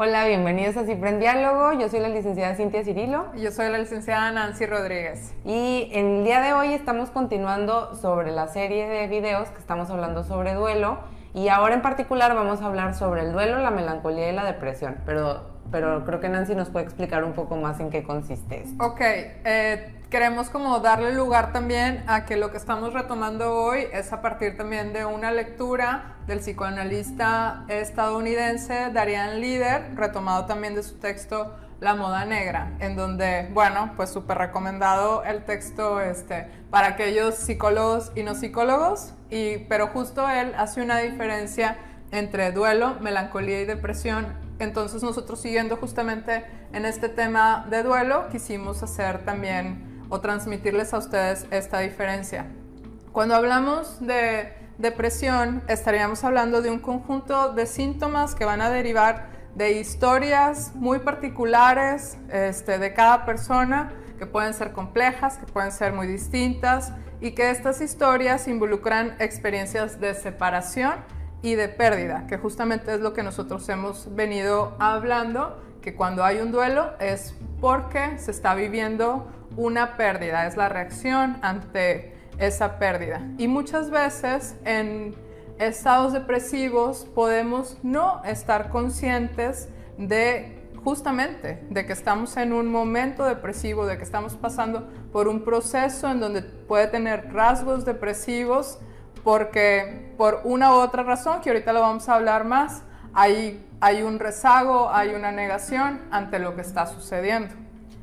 Hola, bienvenidos a Cipre en Diálogo. Yo soy la licenciada Cintia Cirilo. Yo soy la licenciada Nancy Rodríguez. Y el día de hoy estamos continuando sobre la serie de videos que estamos hablando sobre duelo. Y ahora en particular vamos a hablar sobre el duelo, la melancolía y la depresión. Pero, pero creo que Nancy nos puede explicar un poco más en qué consiste esto. Ok, eh, queremos como darle lugar también a que lo que estamos retomando hoy es a partir también de una lectura del psicoanalista estadounidense Darian Lieder, retomado también de su texto La moda negra, en donde, bueno, pues súper recomendado el texto este, para aquellos psicólogos y no psicólogos, y, pero justo él hace una diferencia entre duelo, melancolía y depresión. Entonces nosotros siguiendo justamente en este tema de duelo, quisimos hacer también o transmitirles a ustedes esta diferencia. Cuando hablamos de depresión, estaríamos hablando de un conjunto de síntomas que van a derivar de historias muy particulares este, de cada persona, que pueden ser complejas, que pueden ser muy distintas, y que estas historias involucran experiencias de separación y de pérdida, que justamente es lo que nosotros hemos venido hablando, que cuando hay un duelo es porque se está viviendo una pérdida, es la reacción ante esa pérdida. Y muchas veces en estados depresivos podemos no estar conscientes de justamente de que estamos en un momento depresivo, de que estamos pasando por un proceso en donde puede tener rasgos depresivos porque por una u otra razón, que ahorita lo vamos a hablar más, hay, hay un rezago, hay una negación ante lo que está sucediendo.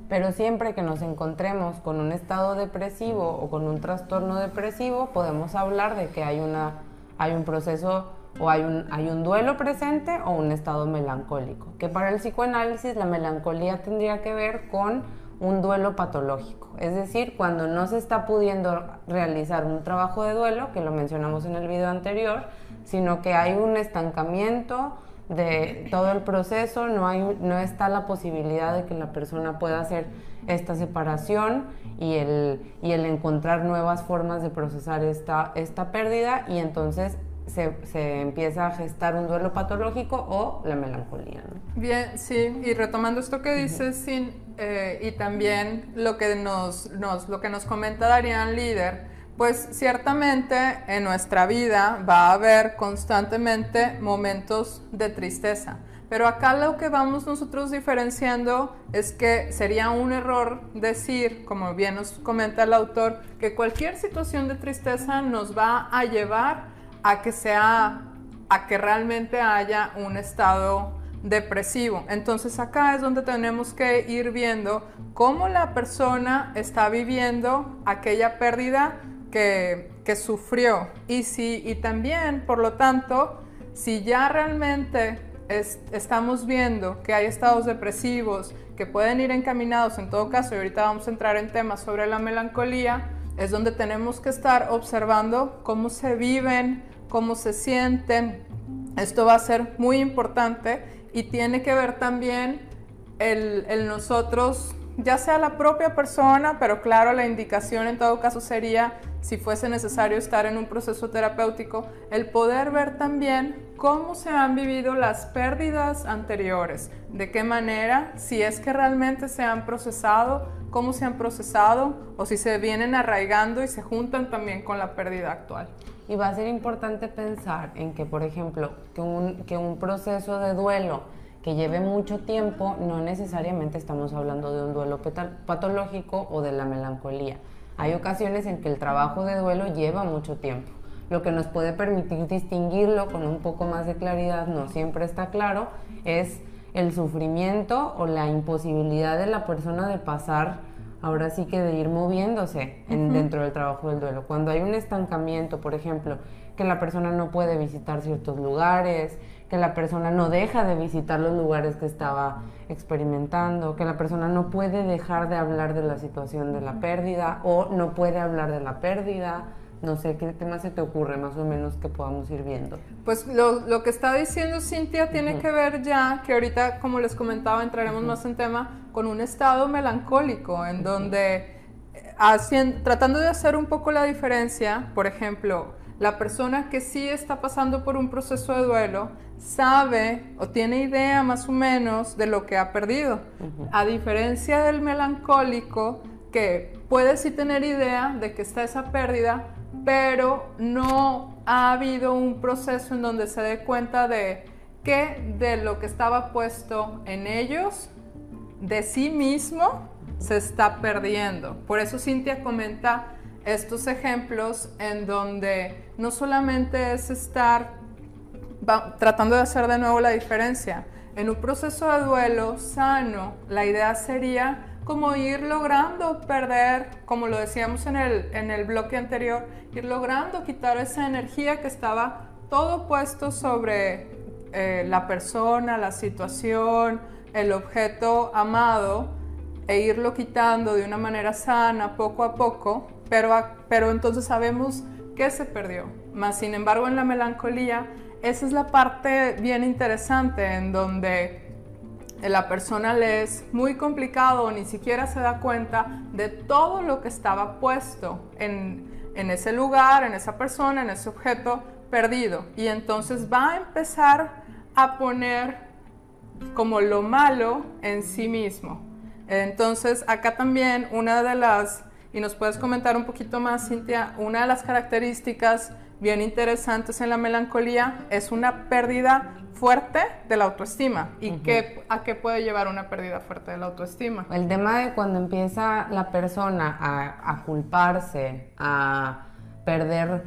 Pero siempre que nos encontremos con un estado depresivo o con un trastorno depresivo, podemos hablar de que hay, una, hay un proceso o hay un, hay un duelo presente o un estado melancólico. Que para el psicoanálisis la melancolía tendría que ver con un duelo patológico. Es decir, cuando no se está pudiendo realizar un trabajo de duelo, que lo mencionamos en el video anterior, sino que hay un estancamiento, de todo el proceso, no, hay, no está la posibilidad de que la persona pueda hacer esta separación y el, y el encontrar nuevas formas de procesar esta, esta pérdida y entonces se, se, empieza a gestar un duelo patológico o la melancolía. Bien, sí, y retomando esto que dices, sin, eh, y también lo que nos, nos, lo que nos comenta Darían Líder, pues ciertamente en nuestra vida va a haber constantemente momentos de tristeza. Pero acá lo que vamos nosotros diferenciando es que sería un error decir, como bien nos comenta el autor, que cualquier situación de tristeza nos va a llevar a que sea, a que realmente haya un estado depresivo. Entonces acá es donde tenemos que ir viendo cómo la persona está viviendo aquella pérdida que, sufrió. Y, si, y también, por lo tanto, si ya realmente estamos viendo que hay estados depresivos que pueden ir encaminados, en todo caso, y ahorita vamos a entrar en temas sobre la melancolía, es donde tenemos que estar observando cómo se viven, cómo se sienten. Esto va a ser muy importante y tiene que ver también el, el nosotros ya sea la propia persona, pero claro, la indicación en todo caso sería, si fuese necesario estar en un proceso terapéutico, el poder ver también cómo se han vivido las pérdidas anteriores, de qué manera, si es que realmente se han procesado, cómo se han procesado o si se vienen arraigando y se juntan también con la pérdida actual. Y va a ser importante pensar en que, por ejemplo, que un, que un proceso de duelo, que lleve mucho tiempo, no necesariamente estamos hablando de un duelo patológico o de la melancolía. Hay ocasiones en que el trabajo de duelo lleva mucho tiempo. Lo que nos puede permitir distinguirlo con un poco más de claridad, no siempre está claro, es el sufrimiento o la imposibilidad de la persona de pasar, ahora sí que de ir moviéndose dentro del trabajo del duelo. Cuando hay un estancamiento, por ejemplo, que la persona no puede visitar ciertos lugares, que la persona no deja de visitar los lugares que estaba experimentando, que la persona no puede dejar de hablar de la situación de la pérdida o no puede hablar de la pérdida, No sé qué tema se te ocurre más o menos que podamos ir viendo. Pues lo, que está diciendo Cintia tiene que ver ya, que ahorita como les comentaba entraremos más en tema, con un estado melancólico en donde eh, tratando de hacer un poco la diferencia, por ejemplo, la persona que sí está pasando por un proceso de duelo sabe o tiene idea más o menos de lo que ha perdido. A diferencia del melancólico que puede sí tener idea de que está esa pérdida, pero no ha habido un proceso en donde se dé cuenta de que de lo que estaba puesto en ellos, de sí mismo, se está perdiendo. Por eso Cintia comenta estos ejemplos en donde no solamente es estar tratando de hacer de nuevo la diferencia. En un proceso de duelo sano, la idea sería como ir logrando perder, como lo decíamos en el, en el bloque anterior, ir logrando quitar esa energía que estaba todo puesto sobre eh, la persona, la situación, el objeto amado, e irlo quitando de una manera sana, poco a poco, pero, pero entonces sabemos que se perdió. Más sin embargo, en la melancolía, esa es la parte bien interesante en donde la persona le es muy complicado, ni siquiera se da cuenta de todo lo que estaba puesto en, en ese lugar, en esa persona, en ese objeto perdido. Y entonces va a empezar a poner como lo malo en sí mismo. Entonces acá también una de las y nos puedes comentar un poquito más, Cintia, una de las características bien interesantes en la melancolía es una pérdida fuerte de la autoestima. ¿Y qué, a qué puede llevar una pérdida fuerte de la autoestima? El tema de cuando empieza la persona a, culparse, a perder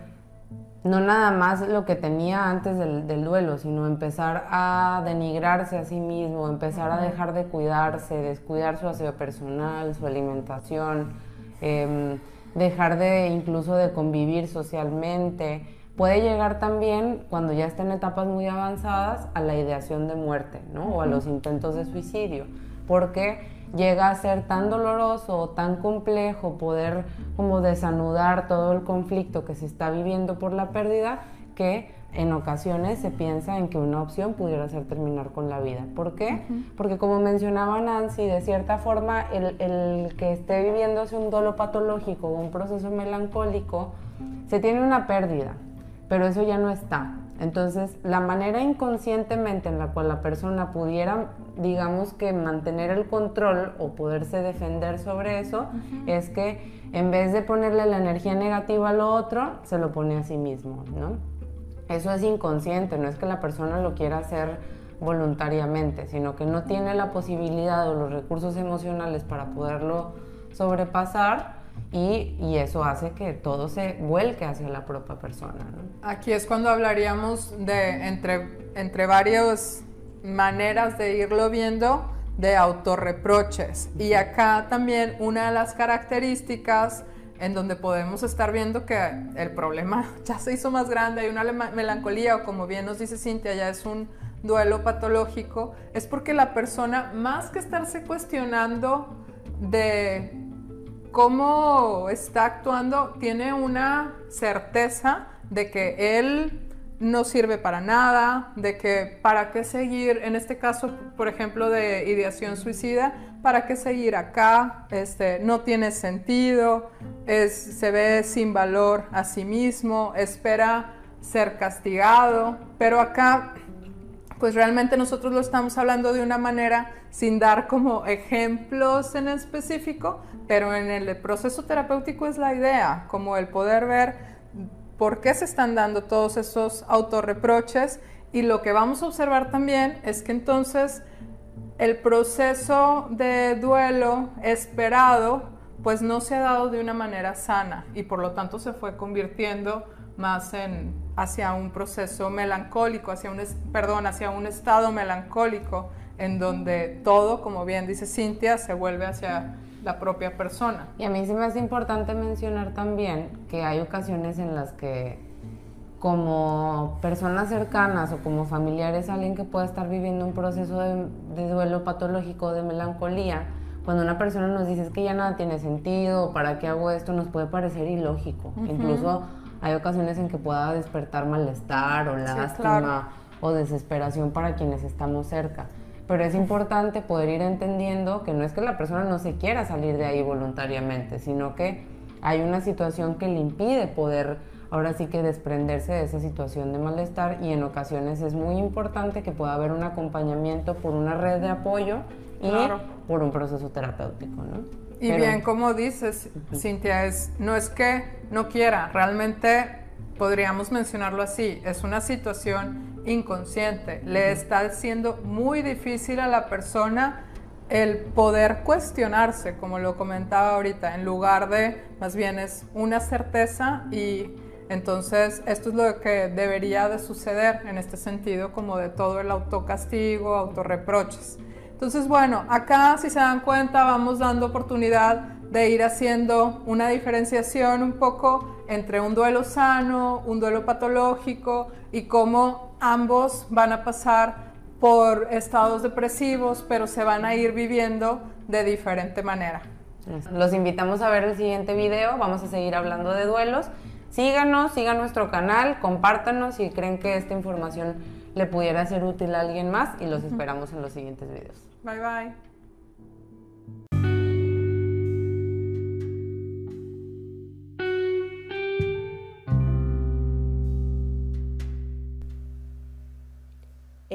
no nada más lo que tenía antes del, duelo, sino empezar a denigrarse a sí mismo, empezar a dejar de cuidarse, descuidar su aseo personal, su alimentación, Em, dejar de incluso de convivir socialmente. Puede llegar también, cuando ya está en etapas muy avanzadas, a la ideación de muerte, ¿no? O a los intentos de suicidio, porque llega a ser tan doloroso o tan complejo poder como desanudar todo el conflicto que se está viviendo por la pérdida que en ocasiones se piensa en que una opción pudiera ser terminar con la vida. ¿Por qué? Porque como mencionaba Nancy, de cierta forma el, que esté viviéndose un dolo patológico o un proceso melancólico, se tiene una pérdida, pero eso ya no está. Entonces, la manera inconscientemente en la cual la persona pudiera, digamos que mantener el control o poderse defender sobre eso, es que en vez de ponerle la energía negativa a lo otro, se lo pone a sí mismo, ¿no? Eso es inconsciente, no es que la persona lo quiera hacer voluntariamente, sino que no tiene la posibilidad o los recursos emocionales para poderlo sobrepasar y, eso hace que todo se vuelque hacia la propia persona. Aquí es cuando hablaríamos de entre, entre varias maneras de irlo viendo de autorreproches. Y acá también una de las características en donde podemos estar viendo que el problema ya se hizo más grande, hay una melancolía o como bien nos dice Cintia, ya es un duelo patológico, es porque la persona, más que estarse cuestionando de cómo está actuando, tiene una certeza de que él no sirve para nada, de que para qué seguir, en este caso, por ejemplo, de ideación suicida, para qué seguir acá, este, no tiene sentido, es, se ve sin valor a sí mismo, espera ser castigado, pero acá, pues realmente nosotros lo estamos hablando de una manera sin dar como ejemplos en específico, pero en el proceso terapéutico es la idea, como el poder ver por qué se están dando todos esos autorreproches. Y lo que vamos a observar también es que entonces el proceso de duelo esperado pues no se ha dado de una manera sana y por lo tanto se fue convirtiendo más en hacia un proceso melancólico, hacia un perdón, hacia un estado melancólico en donde todo, como bien dice Cintia, se vuelve hacia la propia persona. Y a mí sí me hace importante mencionar también que hay ocasiones en las que como personas cercanas o como familiares, alguien que pueda estar viviendo un proceso de, duelo patológico, de melancolía, cuando una persona nos dice que ya nada tiene sentido, ¿para qué hago esto? Nos puede parecer ilógico. Incluso hay ocasiones en que pueda despertar malestar o lástima o desesperación para quienes estamos cerca. Pero es importante poder ir entendiendo que no es que la persona no se quiera salir de ahí voluntariamente, sino que hay una situación que le impide poder ahora sí que desprenderse de esa situación de malestar y en ocasiones es muy importante que pueda haber un acompañamiento por una red de apoyo y por un proceso terapéutico, ¿no? Y bien, como dices, Cintia, es, no es que no quiera, realmente podríamos mencionarlo así, es una situación inconsciente, le está siendo muy difícil a la persona el poder cuestionarse, como lo comentaba ahorita, en lugar de, más bien es una certeza y entonces esto es lo que debería de suceder en este sentido, como de todo el autocastigo, autorreproches. Entonces, bueno, acá si se dan cuenta vamos dando oportunidad de ir haciendo una diferenciación un poco entre un duelo sano, un duelo patológico y cómo ambos van a pasar por estados depresivos, pero se van a ir viviendo de diferente manera. Los invitamos a ver el siguiente video, vamos a seguir hablando de duelos. Síganos, sigan nuestro canal, compártanos si creen que esta información le pudiera ser útil a alguien más y los esperamos en los siguientes videos. Bye bye.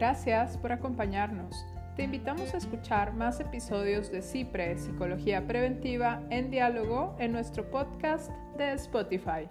Gracias por acompañarnos. Te invitamos a escuchar más episodios de CIPRE, Psicología Preventiva, en diálogo en nuestro podcast de Spotify.